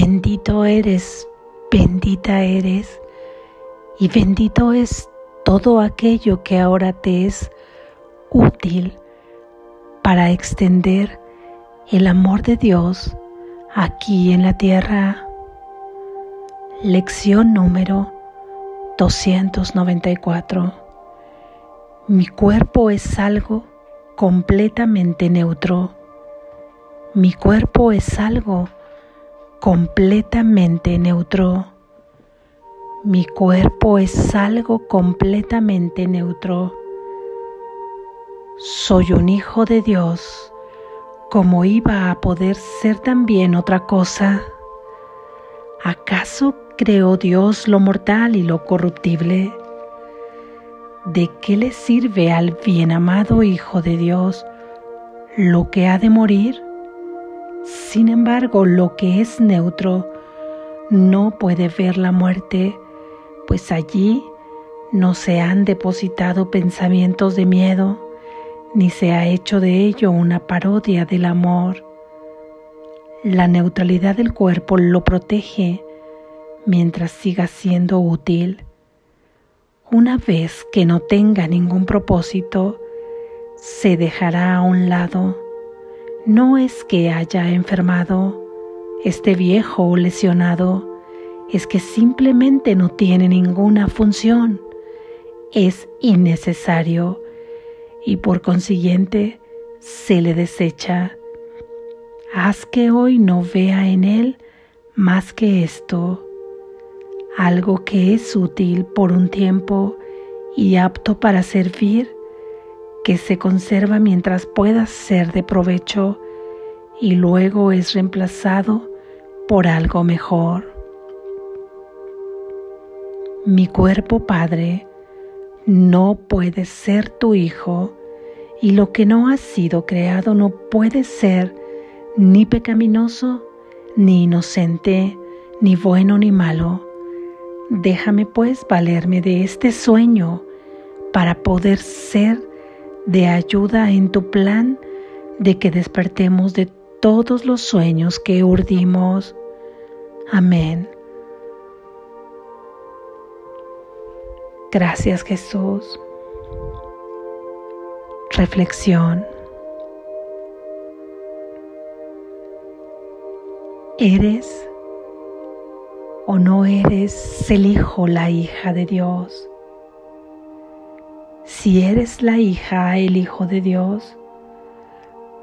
Bendito eres, bendita eres, y bendito es todo aquello que ahora te es útil para extender el amor de Dios aquí en la tierra. Lección número 294. Mi cuerpo es algo completamente neutro. Mi cuerpo es algo completamente neutro. Mi cuerpo es algo completamente neutro. Soy un hijo de Dios. ¿Cómo iba a poder ser también otra cosa? ¿Acaso creó Dios lo mortal y lo corruptible? ¿De qué le sirve al bien amado Hijo de Dios lo que ha de morir? Sin embargo, lo que es neutro no puede ver la muerte, pues allí no se han depositado pensamientos de miedo, ni se ha hecho de ello una parodia del amor. La neutralidad del cuerpo lo protege mientras siga siendo útil. Una vez que no tenga ningún propósito, se dejará a un lado no es que haya enfermado, esté viejo o lesionado, es que simplemente no tiene ninguna función, es innecesario y por consiguiente se le desecha. Haz que hoy no vea en él más que esto, algo que es útil por un tiempo y apto para servir que se conserva mientras pueda ser de provecho y luego es reemplazado por algo mejor. Mi cuerpo, Padre, no puede ser tu Hijo y lo que no ha sido creado no puede ser ni pecaminoso, ni inocente, ni bueno ni malo. Déjame pues valerme de este sueño para poder ser de ayuda en tu plan de que despertemos de todos los sueños que urdimos. Amén. Gracias Jesús. Reflexión. ¿Eres o no eres el hijo, la hija de Dios? Si eres la hija, el hijo de Dios,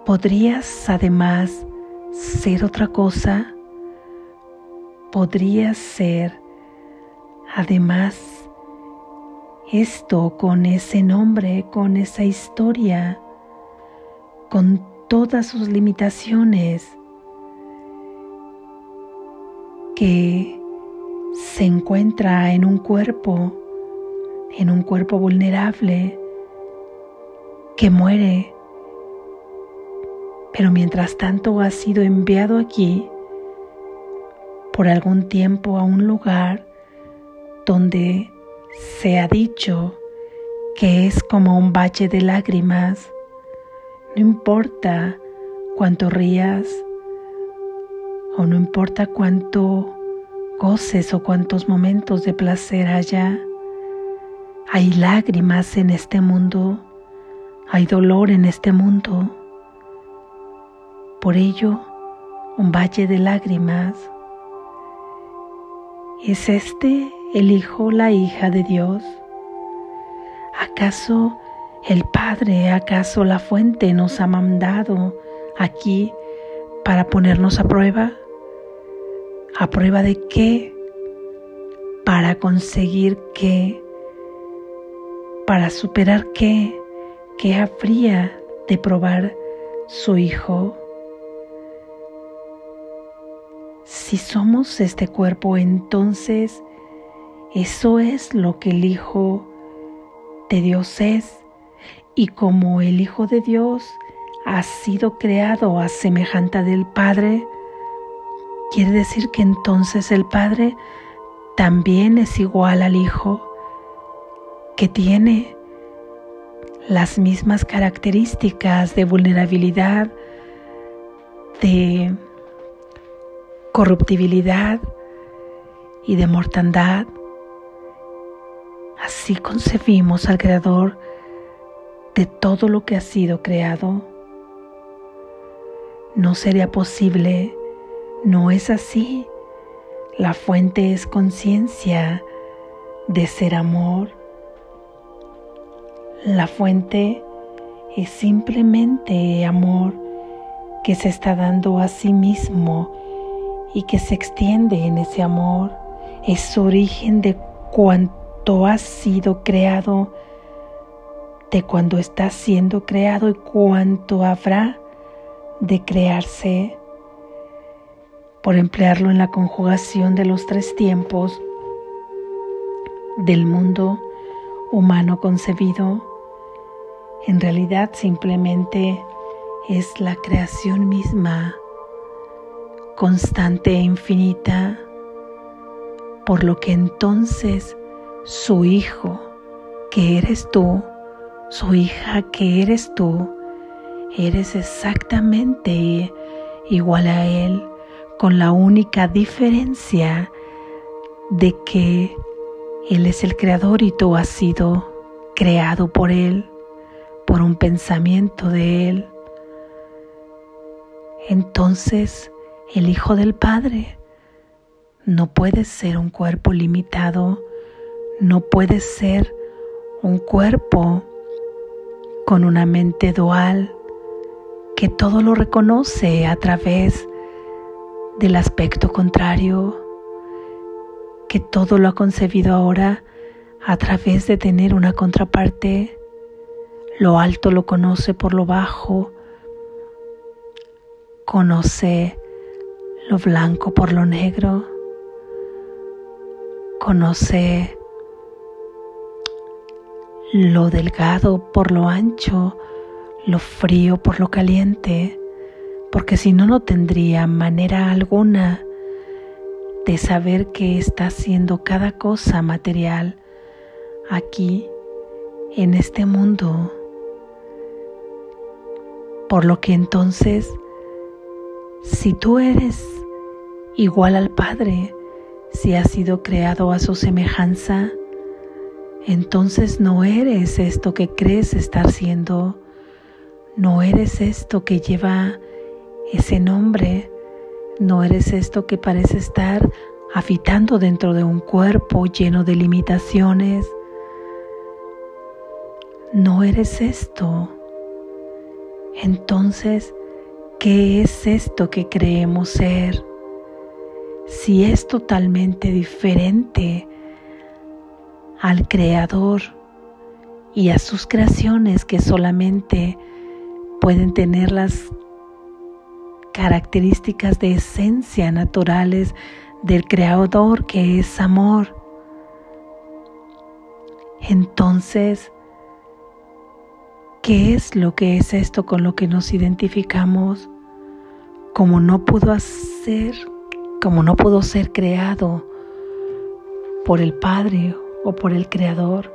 podrías además ser otra cosa. Podrías ser además esto con ese nombre, con esa historia, con todas sus limitaciones que se encuentra en un cuerpo en un cuerpo vulnerable que muere. Pero mientras tanto ha sido enviado aquí por algún tiempo a un lugar donde se ha dicho que es como un valle de lágrimas. No importa cuánto rías o no importa cuánto goces o cuántos momentos de placer haya. Hay lágrimas en este mundo, hay dolor en este mundo. Por ello, un valle de lágrimas. ¿Es este el Hijo, la hija de Dios? ¿Acaso el Padre, acaso la fuente nos ha mandado aquí para ponernos a prueba? ¿A prueba de qué? Para conseguir qué? Para superar qué, qué habría de probar su Hijo. Si somos este cuerpo, entonces eso es lo que el Hijo de Dios es. Y como el Hijo de Dios ha sido creado a semejante del Padre, quiere decir que entonces el Padre también es igual al Hijo que tiene las mismas características de vulnerabilidad, de corruptibilidad y de mortandad. Así concebimos al Creador de todo lo que ha sido creado. No sería posible, no es así. La fuente es conciencia de ser amor. La fuente es simplemente amor que se está dando a sí mismo y que se extiende en ese amor. Es origen de cuanto ha sido creado, de cuando está siendo creado y cuánto habrá de crearse. Por emplearlo en la conjugación de los tres tiempos del mundo humano concebido, en realidad simplemente es la creación misma constante e infinita, por lo que entonces su hijo, que eres tú, su hija, que eres tú, eres exactamente igual a Él, con la única diferencia de que Él es el creador y tú has sido creado por Él, por un pensamiento de Él. Entonces, el Hijo del Padre. No puede ser un cuerpo limitado, no puede ser un cuerpo con una mente dual que todo lo reconoce a través del aspecto contrario, que todo lo ha concebido ahora a través de tener una contraparte. Lo alto lo conoce por lo bajo, conoce lo blanco por lo negro. Conoce lo delgado por lo ancho, lo frío por lo caliente, porque si no, no tendría manera alguna de saber qué está haciendo cada cosa material aquí en este mundo. Por lo que entonces si tú eres igual al Padre, si has sido creado a su semejanza, entonces no eres esto que crees estar siendo, no eres esto que lleva ese nombre, no eres esto que parece estar habitando dentro de un cuerpo lleno de limitaciones, no eres esto. Entonces, ¿Qué es esto que creemos ser? Si es totalmente diferente al Creador y a sus creaciones que solamente pueden tener las características de esencia naturales del Creador que es amor. Entonces, ¿Qué es lo que es esto con lo que nos identificamos? Como no pudo hacer, como no pudo ser creado por el Padre o por el Creador,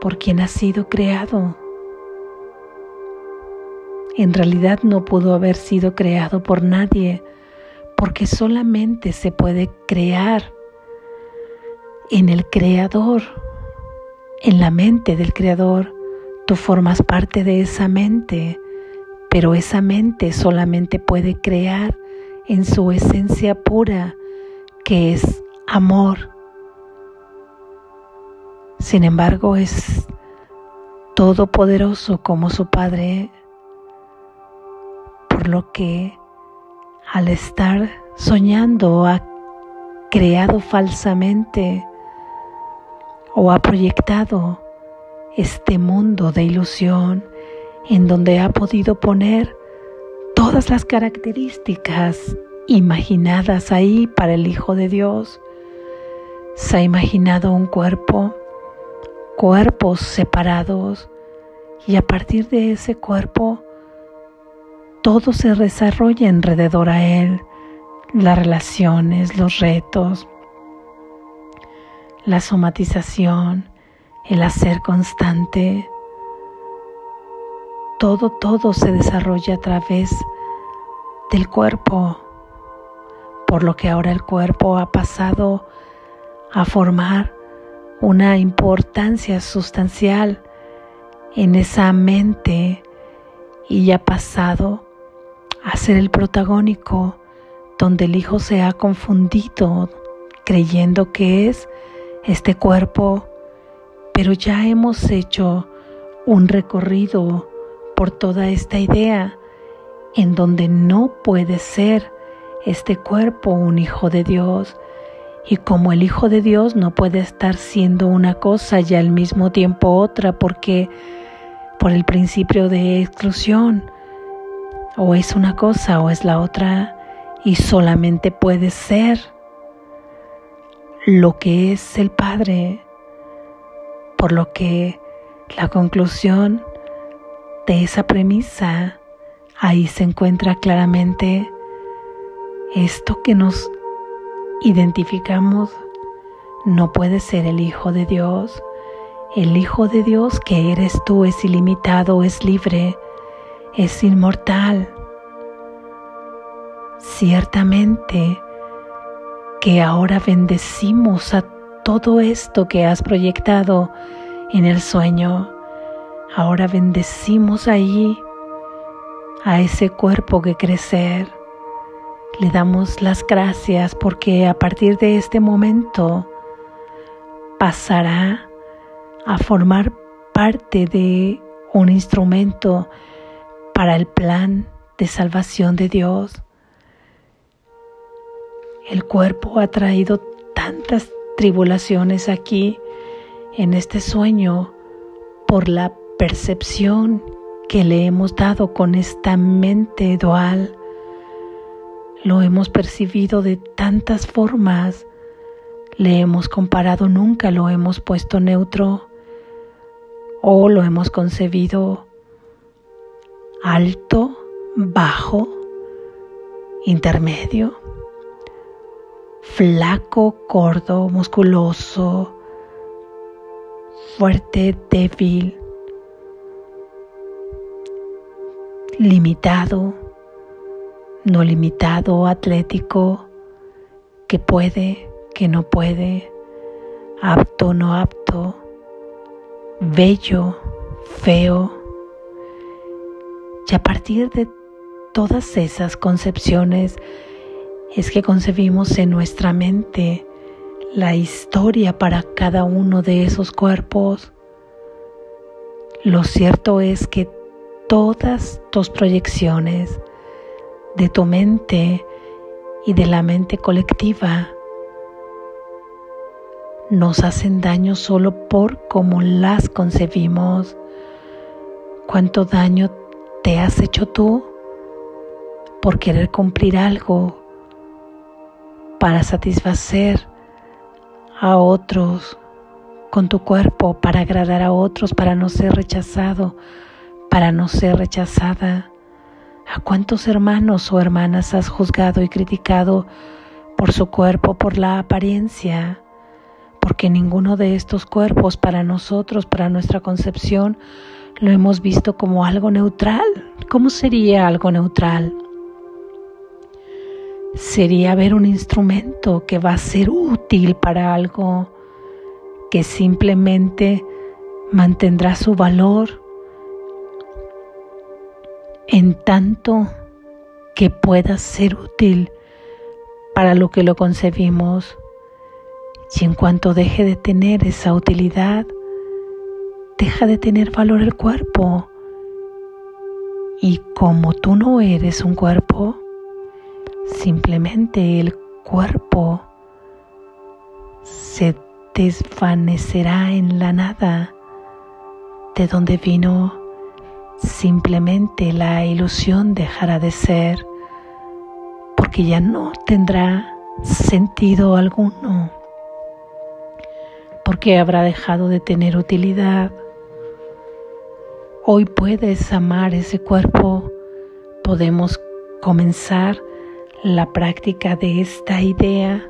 por quien ha sido creado. En realidad no pudo haber sido creado por nadie, porque solamente se puede crear en el Creador, en la mente del Creador Tú formas parte de esa mente, pero esa mente solamente puede crear en su esencia pura, que es amor. Sin embargo, es todopoderoso como su Padre, por lo que al estar soñando ha creado falsamente o ha proyectado este mundo de ilusión en donde ha podido poner todas las características imaginadas ahí para el Hijo de Dios. Se ha imaginado un cuerpo, cuerpos separados, y a partir de ese cuerpo todo se desarrolla alrededor a él, las relaciones, los retos, la somatización, el hacer constante. Todo, todo se desarrolla a través del cuerpo. por lo que ahora el cuerpo ha pasado a formar una importancia sustancial en esa mente y ha pasado a ser el protagónico donde el hijo se ha confundido creyendo que es este cuerpo, pero ya hemos hecho un recorrido por toda esta idea en donde no puede ser este cuerpo un hijo de Dios. Y como el hijo de Dios no puede estar siendo una cosa y al mismo tiempo otra porque por el principio de exclusión o es una cosa o es la otra y solamente puede ser lo que es el Padre, por lo que la conclusión de esa premisa ahí se encuentra claramente esto que nos identificamos no puede ser el Hijo de Dios. El Hijo de Dios que eres tú es ilimitado, es libre, es inmortal. Ciertamente que ahora bendecimos a todo esto que has proyectado en el sueño. Ahora bendecimos ahí a ese cuerpo que crecer. Le damos las gracias porque a partir de este momento pasará a formar parte de un instrumento para el plan de salvación de Dios. El cuerpo ha traído tantas tribulaciones aquí en este sueño por la percepción que le hemos dado con esta mente dual. Lo hemos percibido de tantas formas, le hemos comparado, nunca lo hemos puesto neutro o lo hemos concebido alto, bajo, intermedio flaco, gordo, musculoso, fuerte, débil, limitado, no limitado, atlético, que puede, que no puede, apto, no apto, bello, feo. Y a partir de todas esas concepciones, es que concebimos en nuestra mente la historia para cada uno de esos cuerpos. Lo cierto es que todas tus proyecciones de tu mente y de la mente colectiva nos hacen daño solo por cómo las concebimos. ¿Cuánto daño te has hecho tú por querer cumplir algo para satisfacer a otros con tu cuerpo, para agradar a otros, para no ser rechazado, para no ser rechazada. ¿A cuántos hermanos o hermanas has juzgado y criticado por su cuerpo, por la apariencia? Porque ninguno de estos cuerpos para nosotros, para nuestra concepción, lo hemos visto como algo neutral. ¿Cómo sería algo neutral? Sería ver un instrumento que va a ser útil para algo, que simplemente mantendrá su valor en tanto que pueda ser útil para lo que lo concebimos. Y en cuanto deje de tener esa utilidad, deja de tener valor el cuerpo. Y como tú no eres un cuerpo, Simplemente el cuerpo se desvanecerá en la nada de donde vino. Simplemente la ilusión dejará de ser porque ya no tendrá sentido alguno, porque habrá dejado de tener utilidad. Hoy puedes amar ese cuerpo, podemos comenzar la práctica de esta idea,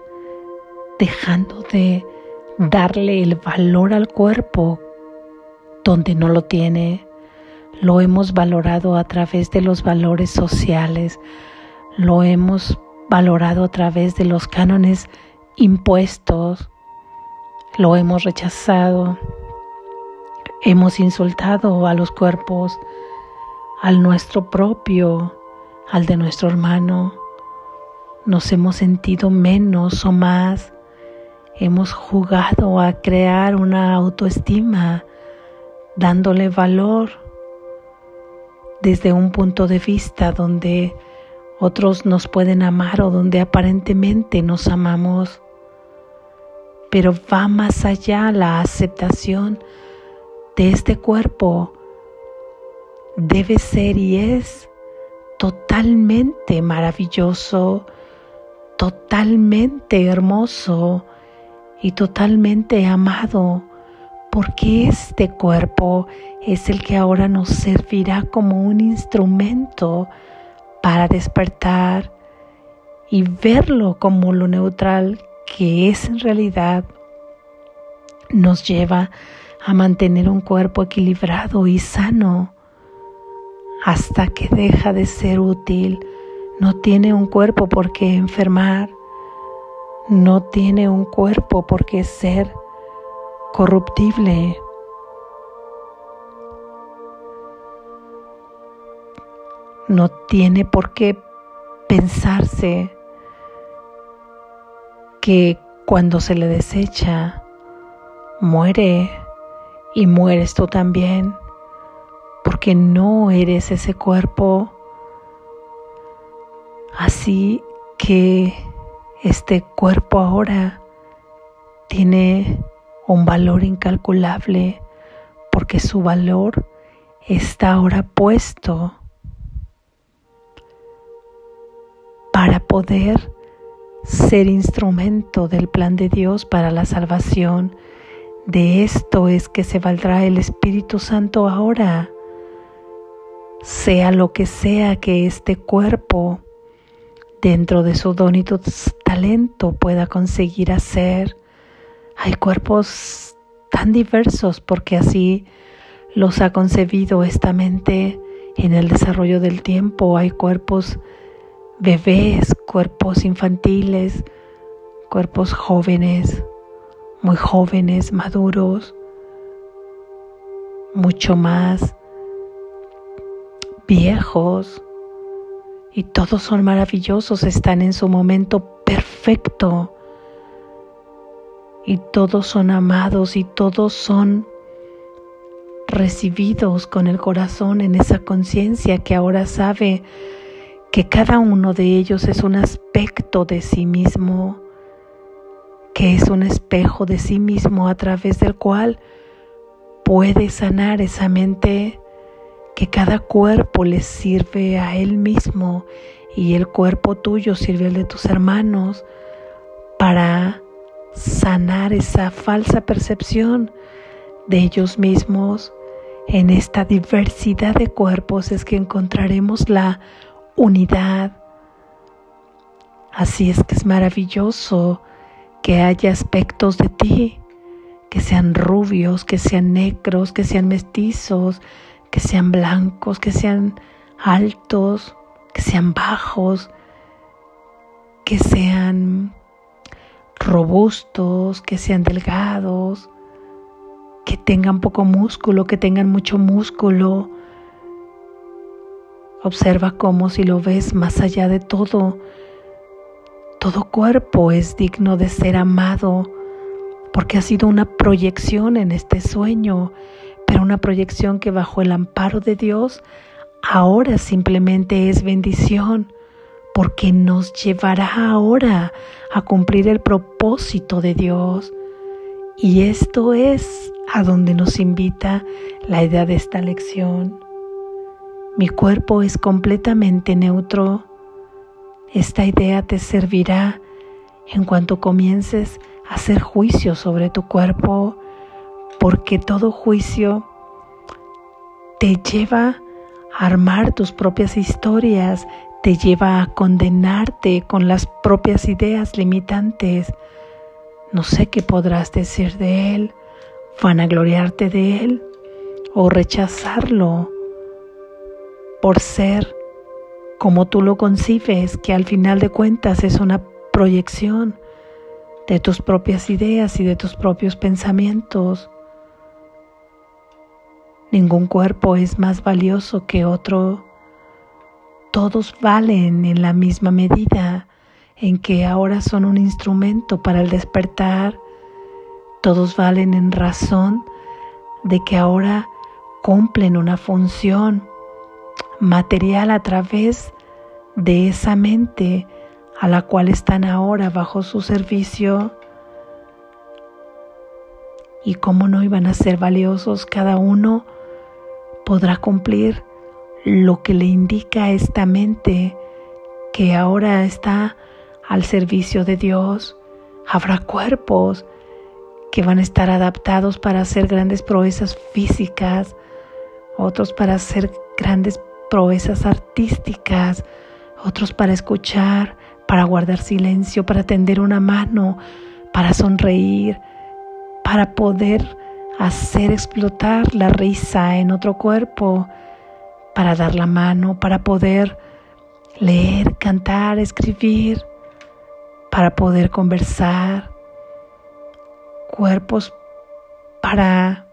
dejando de darle el valor al cuerpo donde no lo tiene. Lo hemos valorado a través de los valores sociales, lo hemos valorado a través de los cánones impuestos, lo hemos rechazado, hemos insultado a los cuerpos, al nuestro propio, al de nuestro hermano, nos hemos sentido menos o más, hemos jugado a crear una autoestima, dándole valor desde un punto de vista donde otros nos pueden amar o donde aparentemente nos amamos. Pero va más allá la aceptación de este cuerpo. Debe ser y es totalmente maravilloso, totalmente hermoso y totalmente amado, porque este cuerpo es el que ahora nos servirá como un instrumento para despertar y verlo como lo neutral que es en realidad, nos lleva a mantener un cuerpo equilibrado y sano hasta que deja de ser útil. No tiene un cuerpo por qué enfermar, no tiene un cuerpo por qué ser corruptible. no tiene por qué pensarse que cuando se le desecha, muere y mueres tú también, porque no eres ese cuerpo. Así que este cuerpo ahora tiene un valor incalculable, porque su valor está ahora puesto para poder ser instrumento del plan de Dios para la salvación. De esto es que se valdrá el Espíritu Santo ahora, sea lo que sea que este cuerpo, dentro de su don y talento, pueda conseguir hacer. Hay cuerpos tan diversos porque así los ha concebido esta mente en el desarrollo del tiempo. Hay cuerpos bebés, cuerpos infantiles, cuerpos jóvenes, muy jóvenes, maduros, mucho más viejos, y todos son maravillosos, están en su momento perfecto, y todos son amados y todos son recibidos con el corazón en esa conciencia que ahora sabe que cada uno de ellos es un aspecto de sí mismo, que es un espejo de sí mismo a través del cual puede sanar esa mente, que cada cuerpo le sirve a él mismo y el cuerpo tuyo sirve al de tus hermanos para sanar esa falsa percepción de ellos mismos. En esta diversidad de cuerpos es que encontraremos la unidad. Así es que es maravilloso que haya aspectos de ti, que sean rubios, que sean negros, que sean mestizos, que sean blancos, que sean altos, que sean bajos, que sean robustos, que sean delgados, que tengan poco músculo, que tengan mucho músculo, Observa cómo si lo ves más allá de todo, todo cuerpo es digno de ser amado porque ha sido una proyección en este sueño, pero una proyección que bajo el amparo de Dios ahora simplemente es bendición porque nos llevará ahora a cumplir el propósito de Dios. Y esto es a donde nos invita la idea de esta lección. Mi cuerpo es completamente neutro. Esta idea te servirá en cuanto comiences a hacer juicio sobre tu cuerpo, porque todo juicio te lleva a armar tus propias historias, te lleva a condenarte con las propias ideas limitantes. No sé qué podrás decir de él, vanagloriarte de él o rechazarlo por ser como tú lo concibes, que al final de cuentas es una proyección de tus propias ideas y de tus propios pensamientos. Ningún cuerpo es más valioso que otro. Todos valen en la misma medida en que ahora son un instrumento para el despertar. Todos valen en razón de que ahora cumplen una función material a través de esa mente a la cual están ahora bajo su servicio. Y cómo no iban a ser valiosos, cada uno podrá cumplir lo que le indica esta mente que ahora está al servicio de Dios. Habrá cuerpos que van a estar adaptados para hacer grandes proezas físicas, otros para hacer grandes proezas artísticas, otros para escuchar, para guardar silencio, para tender una mano, para sonreír, para poder hacer explotar la risa en otro cuerpo, para dar la mano, para poder leer, cantar, escribir, para poder conversar, cuerpos para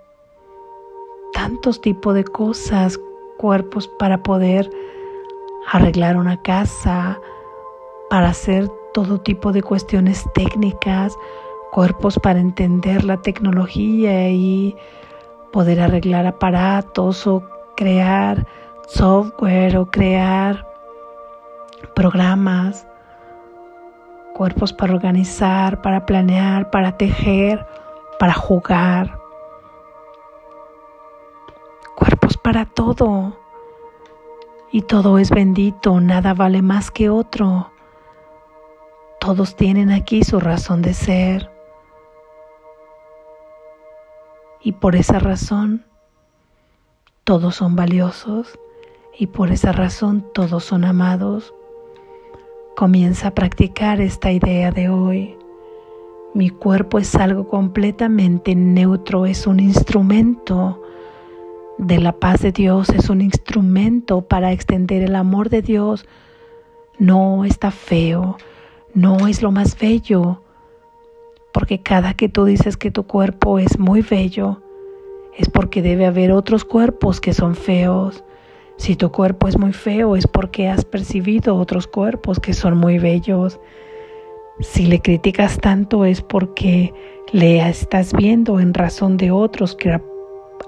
tantos tipos de cosas, cuerpos para poder arreglar una casa, para hacer todo tipo de cuestiones técnicas, cuerpos para entender la tecnología y poder arreglar aparatos o crear software o crear programas, cuerpos para organizar, para planear, para tejer, para jugar, cuerpos para todo. Y todo es bendito, nada vale más que otro. Todos tienen aquí su razón de ser. Y por esa razón, todos son valiosos y por esa razón todos son amados. Comienza a practicar esta idea de hoy. Mi cuerpo es algo completamente neutro, es un instrumento de la paz de Dios, es un instrumento para extender el amor de Dios. No está feo, no es lo más bello, porque cada que tú dices que tu cuerpo es muy bello, es porque debe haber otros cuerpos que son feos. Si tu cuerpo es muy feo, es porque has percibido otros cuerpos que son muy bellos. Si le criticas tanto es porque le estás viendo en razón de otros que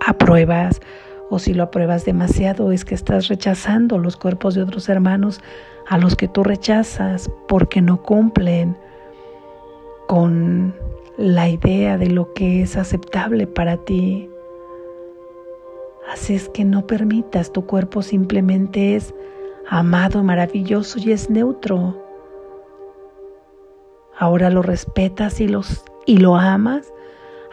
apruebas o si lo apruebas demasiado es que estás rechazando los cuerpos de otros hermanos a los que tú rechazas porque no cumplen con la idea de lo que es aceptable para ti. Así es que no permitas, tu cuerpo simplemente es amado, maravilloso y es neutro. Ahora lo respetas y, y lo amas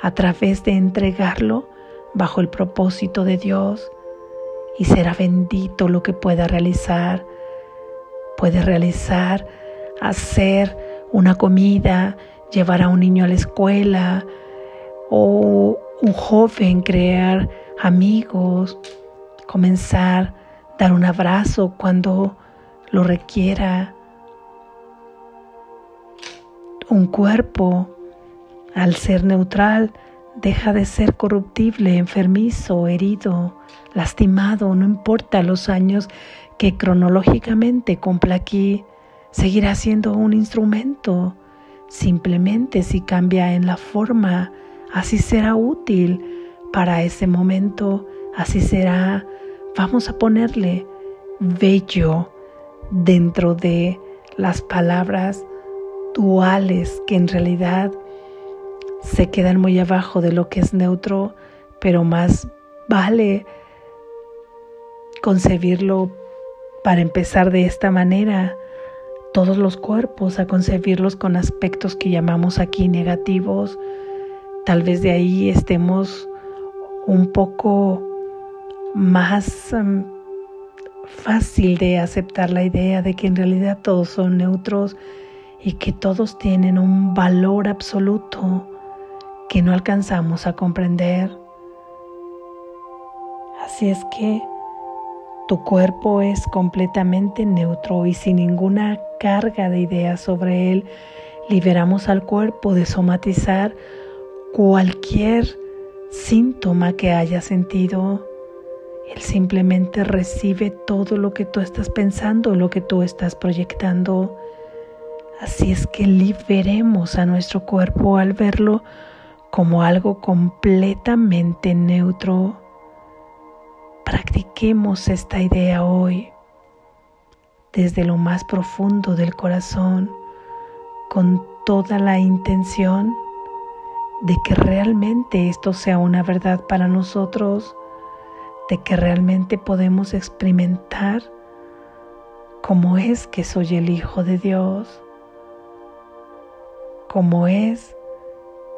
a través de entregarlo bajo el propósito de Dios y será bendito lo que pueda realizar Puede realizar, hacer una comida, llevar a un niño a la escuela o un joven crear amigos, comenzar, dar un abrazo cuando lo requiera. Un cuerpo, al ser neutral, deja de ser corruptible, enfermizo, herido, lastimado, no importa los años que cronológicamente cumpla aquí, seguirá siendo un instrumento. Simplemente si cambia en la forma, así será útil para ese momento, así será, vamos a ponerle bello dentro de las palabras duales que en realidad se quedan muy abajo de lo que es neutro, pero más vale concebirlo para empezar de esta manera todos los cuerpos, a concebirlos con aspectos que llamamos aquí negativos. Tal vez de ahí estemos un poco más um, fácil de aceptar la idea de que en realidad todos son neutros y que todos tienen un valor absoluto que no alcanzamos a comprender. Así es que Tu cuerpo es completamente neutro y sin ninguna carga de ideas sobre él. Liberamos al cuerpo de somatizar cualquier síntoma que haya sentido. Él simplemente recibe todo lo que tú estás pensando, lo que tú estás proyectando. Así es que liberemos a nuestro cuerpo al verlo como algo completamente neutro. Practiquemos esta idea hoy desde lo más profundo del corazón con toda la intención de que realmente esto sea una verdad para nosotros, de que realmente podemos experimentar cómo es que soy el Hijo de Dios, cómo es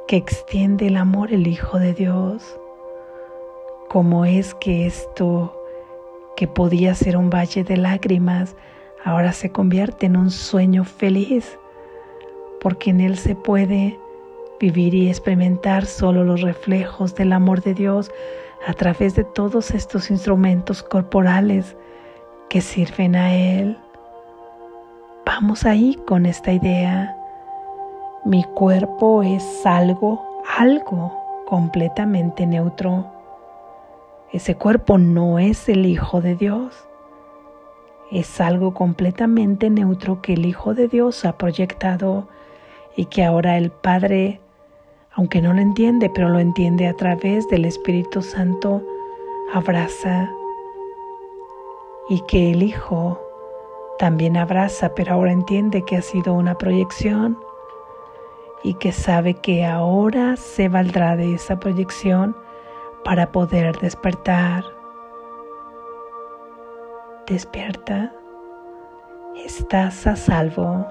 que extiende el amor el Hijo de Dios cómo es que esto que podía ser un valle de lágrimas ahora se convierte en un sueño feliz, porque en él se puede vivir y experimentar solo los reflejos del amor de Dios a través de todos estos instrumentos corporales que sirven a Él. Vamos ahí con esta idea. Mi cuerpo es algo, algo completamente neutro ese cuerpo no es el Hijo de Dios. Es algo completamente neutro que el Hijo de Dios ha proyectado y que ahora el Padre, aunque no lo entiende, pero lo entiende a través del Espíritu Santo, abraza y que el Hijo también abraza, pero ahora entiende que ha sido una proyección y que sabe que ahora se valdrá de esa proyección para poder despertar. Despierta, estás a salvo.